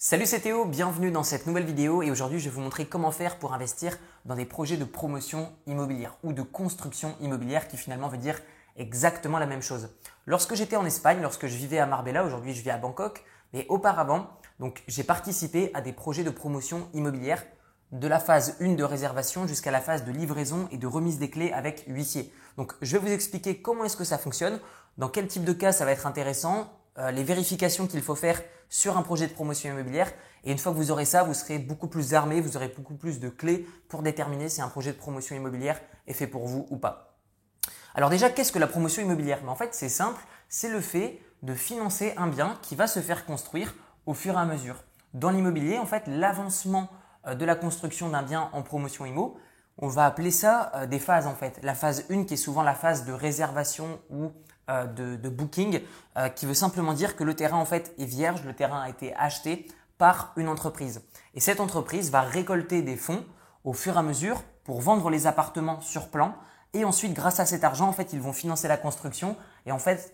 Salut c'est Théo, bienvenue dans cette nouvelle vidéo et aujourd'hui je vais vous montrer comment faire pour investir dans des projets de promotion immobilière ou de construction immobilière qui finalement veut dire exactement la même chose. Lorsque j'étais en Espagne, lorsque je vivais à Marbella, aujourd'hui je vis à Bangkok, mais auparavant, donc j'ai participé à des projets de promotion immobilière de la phase 1 de réservation jusqu'à la phase de livraison et de remise des clés avec huissier. Donc je vais vous expliquer comment est-ce que ça fonctionne, dans quel type de cas ça va être intéressant, euh, les vérifications qu'il faut faire sur un projet de promotion immobilière. Et une fois que vous aurez ça, vous serez beaucoup plus armé, vous aurez beaucoup plus de clés pour déterminer si un projet de promotion immobilière est fait pour vous ou pas. Alors déjà, qu'est-ce que la promotion immobilière? En fait, c'est simple, c'est le fait de financer un bien qui va se faire construire au fur et à mesure. Dans l'immobilier, en fait, l'avancement euh, de la construction d'un bien en promotion immo, on va appeler ça euh, des phases en fait. La phase 1 qui est souvent la phase de réservation ou euh, de, booking, euh, qui veut simplement dire que le terrain en fait est vierge, le terrain a été acheté par une entreprise. Et cette entreprise va récolter des fonds au fur et à mesure pour vendre les appartements sur plan. Et ensuite, grâce à cet argent, en fait, ils vont financer la construction. Et en fait,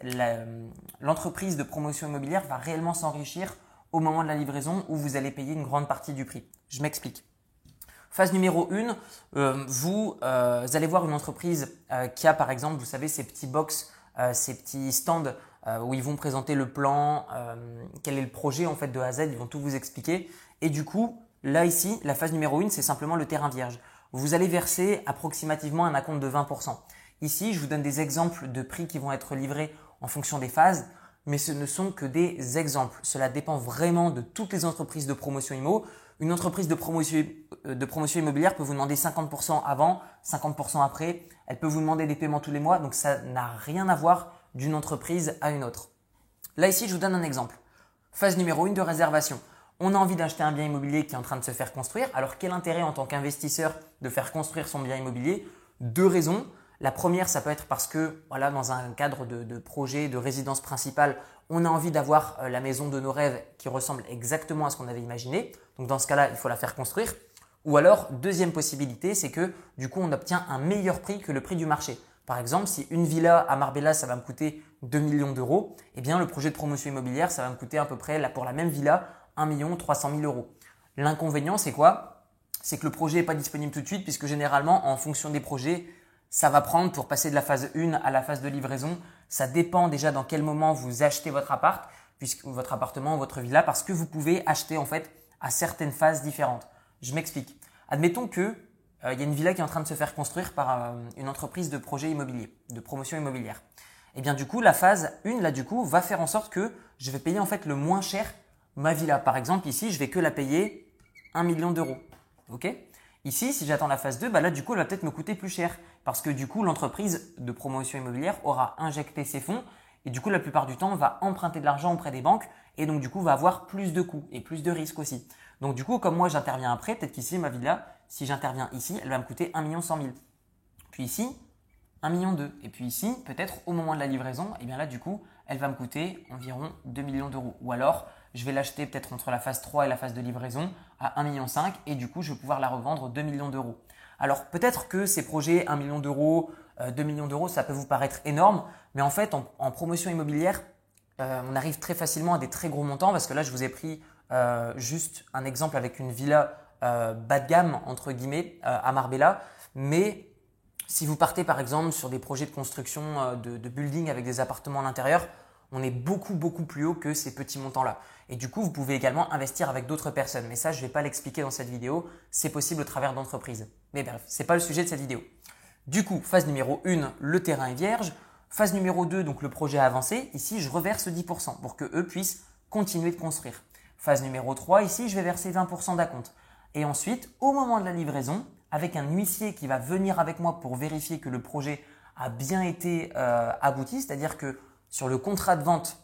l'entreprise de promotion immobilière va réellement s'enrichir au moment de la livraison où vous allez payer une grande partie du prix. Je m'explique. Phase numéro 1, euh, vous, allez voir une entreprise qui a par exemple, vous savez, ces petits box euh, ces petits stands euh, où ils vont présenter le plan, euh, quel est le projet en fait de A à Z, ils vont tout vous expliquer. Et du coup, là ici, la phase numéro 1, c'est simplement le terrain vierge. Vous allez verser approximativement un acompte de 20%. Ici, je vous donne des exemples de prix qui vont être livrés en fonction des phases, mais ce ne sont que des exemples. Cela dépend vraiment de toutes les entreprises de promotion IMO. Une entreprise de promotion, de promotion immobilière peut vous demander 50% avant, 50% après. Elle peut vous demander des paiements tous les mois, donc ça n'a rien à voir d'une entreprise à une autre. Là ici, je vous donne un exemple. Phase numéro 1 de réservation. On a envie d'acheter un bien immobilier qui est en train de se faire construire. Alors quel intérêt en tant qu'investisseur de faire construire son bien immobilier? Deux raisons. La première, ça peut être parce que voilà, dans un cadre de projet de résidence principale, on a envie d'avoir euh, la maison de nos rêves qui ressemble exactement à ce qu'on avait imaginé. Donc dans ce cas-là, il faut la faire construire. Ou alors, deuxième possibilité, c'est que du coup, on obtient un meilleur prix que le prix du marché. Par exemple, si une villa à Marbella, ça va me coûter 2 millions d'euros, eh bien le projet de promotion immobilière, ça va me coûter à peu près, pour la même villa, 1 million 300 000 euros. L'inconvénient, c'est quoi? C'est que le projet n'est pas disponible tout de suite, puisque généralement, en fonction des projets, ça va prendre pour passer de la phase 1 à la phase de livraison. Ça dépend déjà dans quel moment vous achetez votre appart, puisque votre appartement, votre villa, parce que vous pouvez acheter en fait à certaines phases différentes. Je m'explique. Admettons que euh, il y a une villa qui est en train de se faire construire par euh, une entreprise de projet immobilier, de promotion immobilière. Et eh bien du coup, la phase 1 là du coup va faire en sorte que je vais payer en fait le moins cher ma villa. Par exemple, ici, je vais que la payer 1 million d'euros. Ici, si j'attends la phase 2, bah là du coup, elle va peut-être me coûter plus cher parce que du coup, l'entreprise de promotion immobilière aura injecté ses fonds et du coup, la plupart du temps, va emprunter de l'argent auprès des banques et donc du coup, va avoir plus de coûts et plus de risques aussi. Donc du coup, comme moi j'interviens après, peut-être qu'ici ma villa, si j'interviens ici, elle va me coûter 1 million 100 000. Puis ici, 1 million 2. Et puis ici, peut-être au moment de la livraison, et eh bien là du coup, elle va me coûter environ 2 millions d'euros. Ou alors, je vais l'acheter peut-être entre la phase 3 et la phase de livraison à 1 million 5 et du coup, je vais pouvoir la revendre 2 millions d'euros. Alors peut-être que ces projets 1 million d'euros, 2 euh, millions d'euros, ça peut vous paraître énorme, mais en fait, en, promotion immobilière, euh, on arrive très facilement à des très gros montants parce que là, je vous ai pris euh, juste un exemple avec une villa bas de gamme, entre guillemets, à Marbella. Mais si vous partez par exemple sur des projets de construction de, de building avec des appartements à l'intérieur, on est beaucoup beaucoup plus haut que ces petits montants-là. Et du coup, vous pouvez également investir avec d'autres personnes. Mais ça, je ne vais pas l'expliquer dans cette vidéo. C'est possible au travers d'entreprises. Mais bref, ce n'est pas le sujet de cette vidéo. Du coup, phase numéro 1, le terrain est vierge. Phase numéro 2, donc le projet avancé. Ici, je reverse 10% pour que eux puissent continuer de construire. Phase numéro 3, ici, je vais verser 20% d'acompte. Et ensuite, au moment de la livraison, avec un huissier qui va venir avec moi pour vérifier que le projet a bien été euh, abouti, c'est-à-dire que sur le contrat de vente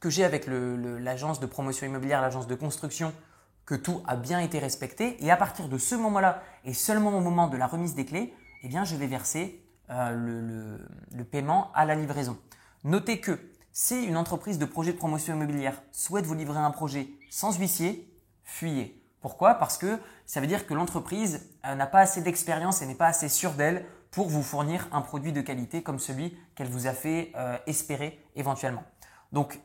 que j'ai avec l'agence de promotion immobilière, l'agence de construction, que tout a bien été respecté. Et à partir de ce moment-là, et seulement au moment de la remise des clés, eh bien, je vais verser euh, le, le paiement à la livraison. Notez que si une entreprise de projet de promotion immobilière souhaite vous livrer un projet sans huissier, fuyez. Pourquoi? Parce que ça veut dire que l'entreprise euh, n'a pas assez d'expérience et n'est pas assez sûre d'elle pour vous fournir un produit de qualité comme celui qu'elle vous a fait euh, espérer éventuellement. Donc,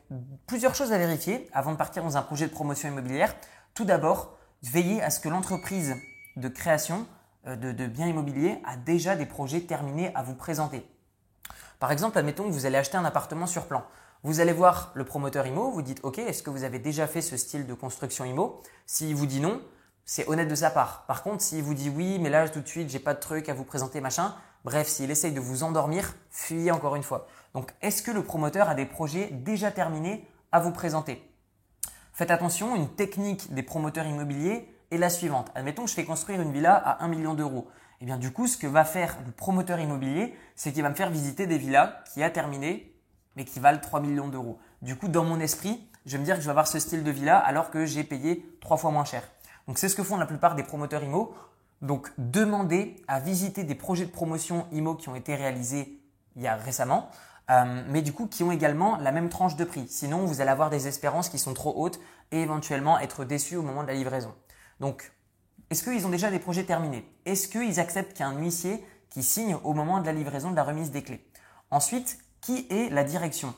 plusieurs choses à vérifier avant de partir dans un projet de promotion immobilière. Tout d'abord, veillez à ce que l'entreprise de création euh, de, de biens immobiliers a déjà des projets terminés à vous présenter. Par exemple, admettons que vous allez acheter un appartement sur plan. Vous allez voir le promoteur IMO, vous dites OK, est-ce que vous avez déjà fait ce style de construction IMO S'il vous dit non, c'est honnête de sa part. Par contre, s'il vous dit oui, mais là tout de suite, j'ai pas de truc à vous présenter, machin, bref, s'il essaye de vous endormir, fuyez encore une fois. Donc, est-ce que le promoteur a des projets déjà terminés à vous présenter? Faites attention, une technique des promoteurs immobiliers est la suivante. Admettons que je fais construire une villa à 1 million d'euros. Et eh bien du coup, ce que va faire le promoteur immobilier, c'est qu'il va me faire visiter des villas qui a terminé, mais qui valent 3 millions d'euros. Du coup, dans mon esprit, je vais me dire que je vais avoir ce style de villa alors que j'ai payé trois fois moins cher. C'est ce que font la plupart des promoteurs IMO. Donc demandez à visiter des projets de promotion IMO qui ont été réalisés il y a récemment, euh, mais qui ont également la même tranche de prix. Sinon, vous allez avoir des espérances qui sont trop hautes et éventuellement être déçus au moment de la livraison. Donc, est-ce qu'ils ont déjà des projets terminés? Est-ce qu'ils acceptent qu'il y ait un huissier qui signe au moment de la livraison de la remise des clés? Ensuite, qui est la direction?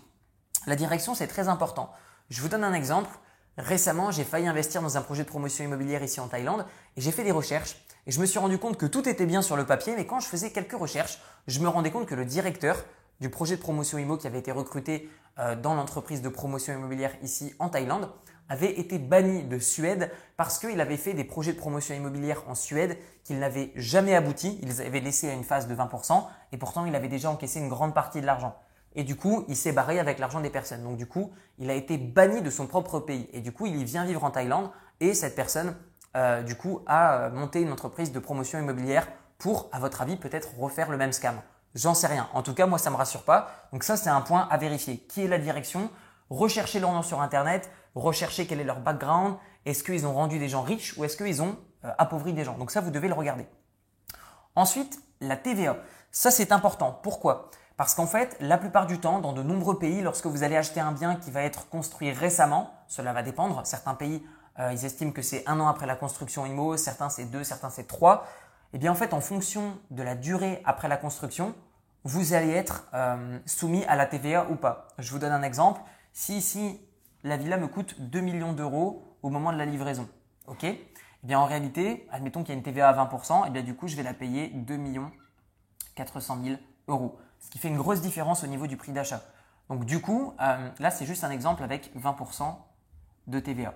La direction, c'est très important. Je vous donne un exemple. Récemment, j'ai failli investir dans un projet de promotion immobilière ici en Thaïlande et j'ai fait des recherches et je me suis rendu compte que tout était bien sur le papier, mais quand je faisais quelques recherches, je me rendais compte que le directeur du projet de promotion immo qui avait été recruté euh, dans l'entreprise de promotion immobilière ici en Thaïlande avait été banni de Suède parce qu'il avait fait des projets de promotion immobilière en Suède qu'ils n'avaient jamais abouti. Ils avaient laissé à une phase de 20% et pourtant il avait déjà encaissé une grande partie de l'argent. Et du coup, il s'est barré avec l'argent des personnes. Donc du coup, il a été banni de son propre pays. Et du coup, il y vient vivre en Thaïlande et cette personne, euh, du coup, a euh, monté une entreprise de promotion immobilière pour, à votre avis, peut-être refaire le même scam. J'en sais rien. En tout cas, moi, ça me rassure pas. Donc ça, c'est un point à vérifier. Qui est la direction? Recherchez leur nom sur Internet, recherchez quel est leur background, est-ce qu'ils ont rendu des gens riches ou est-ce qu'ils ont euh, appauvri des gens? Donc ça, vous devez le regarder. Ensuite, la TVA. Ça, c'est important. Pourquoi? Parce qu'en fait, la plupart du temps, dans de nombreux pays, lorsque vous allez acheter un bien qui va être construit récemment, cela va dépendre. Certains pays, euh, ils estiment que c'est un an après la construction IMO, certains c'est deux, certains c'est trois. Eh bien, en fait, en fonction de la durée après la construction, vous allez être euh, soumis à la TVA ou pas. Je vous donne un exemple. Si ici, la villa me coûte 2 millions d'euros au moment de la livraison, ok? Eh bien, en réalité, admettons qu'il y a une TVA à 20%, et eh bien du coup, je vais la payer 2 400 000 euros. Ce qui fait une grosse différence au niveau du prix d'achat. Donc du coup, euh, là, c'est juste un exemple avec 20% de TVA.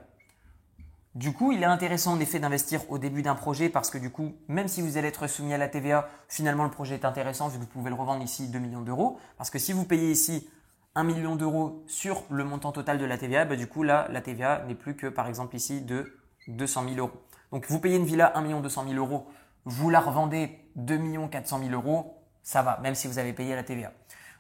Du coup, il est intéressant en effet d'investir au début d'un projet parce que du coup, même si vous allez être soumis à la TVA, finalement le projet est intéressant vu que vous pouvez le revendre ici 2 millions d'euros. Parce que si vous payez ici 1 million d'euros sur le montant total de la TVA, bah, du coup là, la TVA n'est plus que par exemple ici de 200 000 euros. Donc vous payez une villa 1 million 200 000 euros, vous la revendez 2 millions 400 000 euros, ça va, même si vous avez payé la TVA.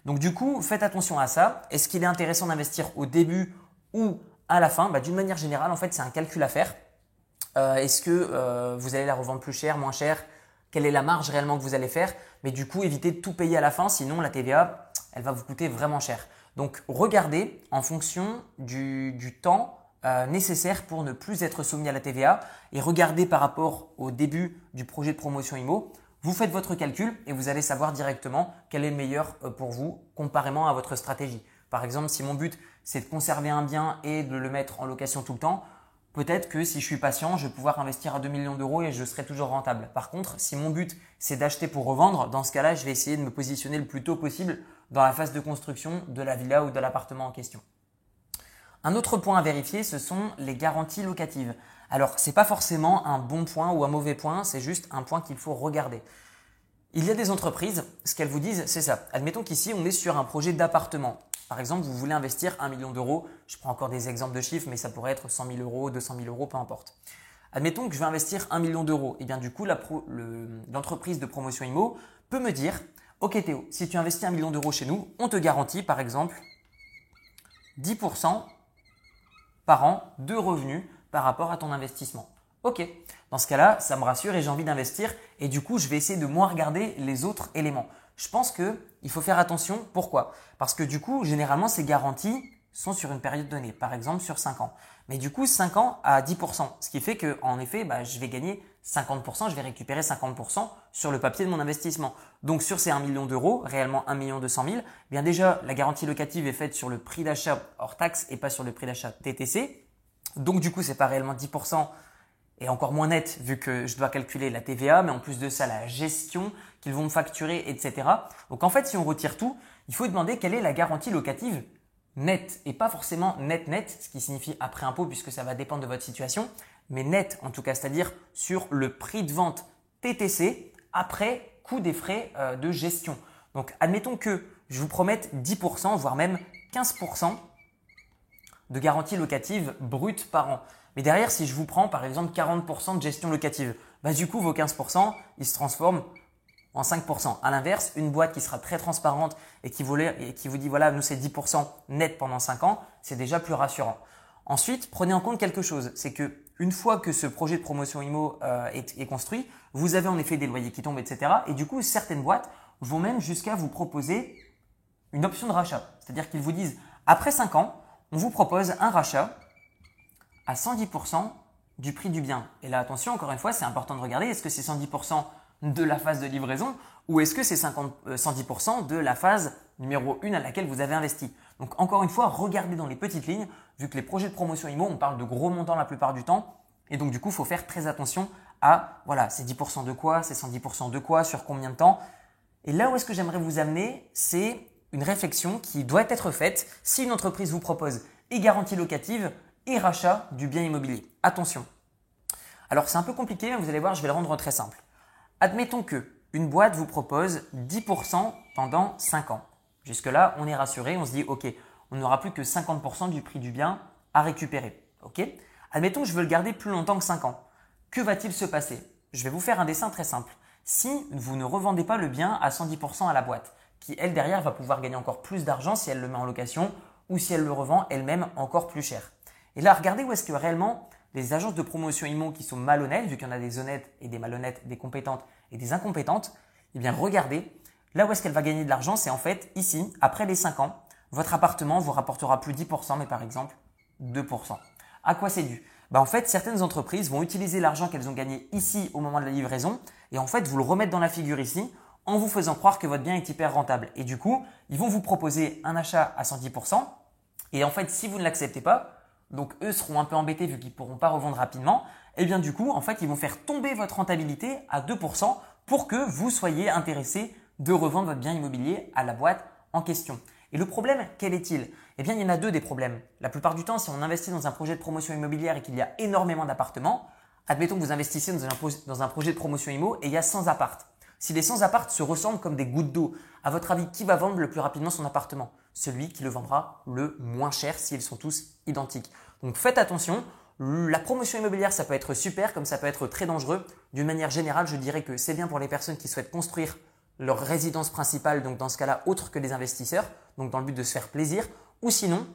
Donc du coup, faites attention à ça. Est-ce qu'il est intéressant d'investir au début ou à la fin, bah, d'une manière générale, en fait, c'est un calcul à faire. Euh, est-ce que euh, vous allez la revendre plus cher, moins cher? Quelle est la marge réellement que vous allez faire? Mais du coup, évitez de tout payer à la fin, sinon la TVA, elle va vous coûter vraiment cher. Donc, regardez en fonction du, temps euh, nécessaire pour ne plus être soumis à la TVA et regardez par rapport au début du projet de promotion IMO. Vous faites votre calcul et vous allez savoir directement quel est le meilleur pour vous comparément à votre stratégie. Par exemple, si mon but c'est de conserver un bien et de le mettre en location tout le temps, peut-être que si je suis patient, je vais pouvoir investir à 2 millions d'euros et je serai toujours rentable. Par contre, si mon but c'est d'acheter pour revendre, dans ce cas-là, je vais essayer de me positionner le plus tôt possible dans la phase de construction de la villa ou de l'appartement en question. Un autre point à vérifier, ce sont les garanties locatives. Alors, ce n'est pas forcément un bon point ou un mauvais point, c'est juste un point qu'il faut regarder. Il y a des entreprises, ce qu'elles vous disent, c'est ça. Admettons qu'ici, on est sur un projet d'appartement. Par exemple, vous voulez investir un million d'euros. Je prends encore des exemples de chiffres, mais ça pourrait être 100 000 euros, 200 000 euros, peu importe. Admettons que je vais investir un million d'euros. Et eh bien du coup, l'entreprise de promotion IMO peut me dire, OK Théo, si tu investis un million d'euros chez nous, on te garantit par exemple 10% par an de revenus par rapport à ton investissement. Ok, dans ce cas-là, ça me rassure et j'ai envie d'investir et du coup, je vais essayer de moins regarder les autres éléments. Je pense qu'il faut faire attention. Pourquoi? Parce que du coup, généralement, ces garanties sont sur une période donnée, par exemple sur 5 ans. Mais du coup, 5 ans à 10%. Ce qui fait que, en effet, bah, je vais gagner 50%, je vais récupérer 50% sur le papier de mon investissement. Donc sur ces 1 million d'euros, réellement 1 million 200 000, eh bien déjà, la garantie locative est faite sur le prix d'achat hors taxe et pas sur le prix d'achat TTC. Donc du coup, c'est pas réellement 10% et encore moins net vu que je dois calculer la TVA, mais en plus de ça, la gestion qu'ils vont me facturer, etc. Donc en fait, si on retire tout, il faut demander quelle est la garantie locative net et pas forcément net net, ce qui signifie après impôt puisque ça va dépendre de votre situation, mais net en tout cas, c'est-à-dire sur le prix de vente TTC après coût des frais euh, de gestion. Donc admettons que je vous promette 10%, voire même 15% de garantie locative brute par an. Mais derrière, si je vous prends par exemple 40% de gestion locative, bah du coup vos 15%, ils se transforment en 5%. À l'inverse, une boîte qui sera très transparente et qui, vous, dit voilà, nous c'est 10% net pendant 5 ans, c'est déjà plus rassurant. Ensuite, prenez en compte quelque chose, c'est que une fois que ce projet de promotion IMO euh, est, est, construit, vous avez en effet des loyers qui tombent, etc. Et du coup, certaines boîtes vont même jusqu'à vous proposer une option de rachat. C'est-à-dire qu'ils vous disent, après 5 ans, on vous propose un rachat à 110% du prix du bien. Et là, attention, encore une fois, c'est important de regarder, est-ce que c'est 110% de la phase de livraison ou est-ce que c'est 110% euh, de la phase numéro 1 à laquelle vous avez investi? Donc encore une fois, regardez dans les petites lignes, vu que les projets de promotion IMO, on parle de gros montants la plupart du temps, et donc du coup, il faut faire très attention à, voilà, c'est 10% de quoi, c'est 110% de quoi, sur combien de temps. Et là où est-ce que j'aimerais vous amener, c'est une réflexion qui doit être faite si une entreprise vous propose et garantie locative et rachat du bien immobilier. Attention. Alors c'est un peu compliqué, mais vous allez voir, je vais le rendre très simple. Admettons que une boîte vous propose 10% pendant 5 ans. Jusque-là, on est rassuré, on se dit OK, on n'aura plus que 50% du prix du bien à récupérer. OK? Admettons que je veux le garder plus longtemps que 5 ans. Que va-t-il se passer? Je vais vous faire un dessin très simple. Si vous ne revendez pas le bien à 110% à la boîte, qui elle derrière va pouvoir gagner encore plus d'argent si elle le met en location ou si elle le revend elle-même encore plus cher. Et là, regardez où est-ce que réellement les agences de promotion IMO qui sont malhonnêtes, vu qu'il y en a des honnêtes et des malhonnêtes, des compétentes et des incompétentes, eh bien regardez, là où est-ce qu'elle va gagner de l'argent, c'est en fait ici, après les 5 ans, votre appartement vous rapportera plus 10%, mais par exemple 2%. À quoi c'est dû? Bah, En fait, certaines entreprises vont utiliser l'argent qu'elles ont gagné ici au moment de la livraison et en fait vous le remettre dans la figure ici en vous faisant croire que votre bien est hyper rentable. Et du coup, ils vont vous proposer un achat à 110%. Et en fait, si vous ne l'acceptez pas, donc eux seront un peu embêtés vu qu'ils ne pourront pas revendre rapidement, et eh bien du coup, en fait, ils vont faire tomber votre rentabilité à 2% pour que vous soyez intéressé de revendre votre bien immobilier à la boîte en question. Et le problème, quel est-il? Eh bien, il y en a deux des problèmes. La plupart du temps, si on investit dans un projet de promotion immobilière et qu'il y a énormément d'appartements, admettons que vous investissez dans un, dans un projet de promotion immo et il y a 100 appartes. Si les 100 appartes se ressemblent comme des gouttes d'eau, à votre avis, qui va vendre le plus rapidement son appartement? Celui qui le vendra le moins cher s'ils sont tous identiques. Donc faites attention. La promotion immobilière, ça peut être super comme ça peut être très dangereux. D'une manière générale, je dirais que c'est bien pour les personnes qui souhaitent construire leur résidence principale, donc dans ce cas-là, autre que les investisseurs, donc dans le but de se faire plaisir, ou sinon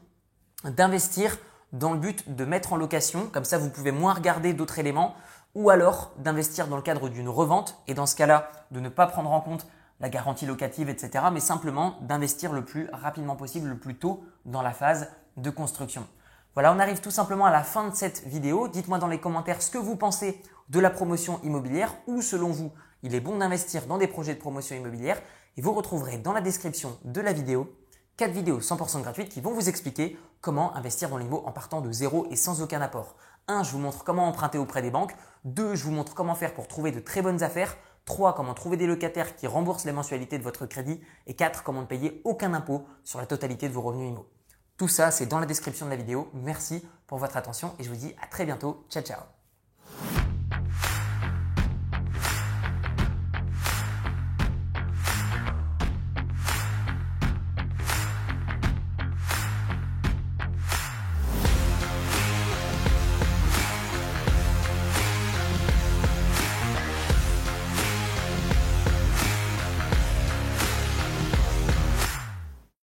d'investir dans le but de mettre en location, comme ça vous pouvez moins regarder d'autres éléments, ou alors d'investir dans le cadre d'une revente et dans ce cas-là de ne pas prendre en compte la garantie locative, etc., mais simplement d'investir le plus rapidement possible, le plus tôt dans la phase de construction. Voilà, on arrive tout simplement à la fin de cette vidéo. Dites-moi dans les commentaires ce que vous pensez de la promotion immobilière ou selon vous, il est bon d'investir dans des projets de promotion immobilière et vous retrouverez dans la description de la vidéo 4 vidéos 100% gratuites qui vont vous expliquer comment investir dans l'IMO en partant de zéro et sans aucun apport. 1. Je vous montre comment emprunter auprès des banques. 2. Je vous montre comment faire pour trouver de très bonnes affaires. 3. Comment trouver des locataires qui remboursent les mensualités de votre crédit. Et 4. Comment ne payer aucun impôt sur la totalité de vos revenus IMO. Tout ça, c'est dans la description de la vidéo. Merci pour votre attention et je vous dis à très bientôt. Ciao, ciao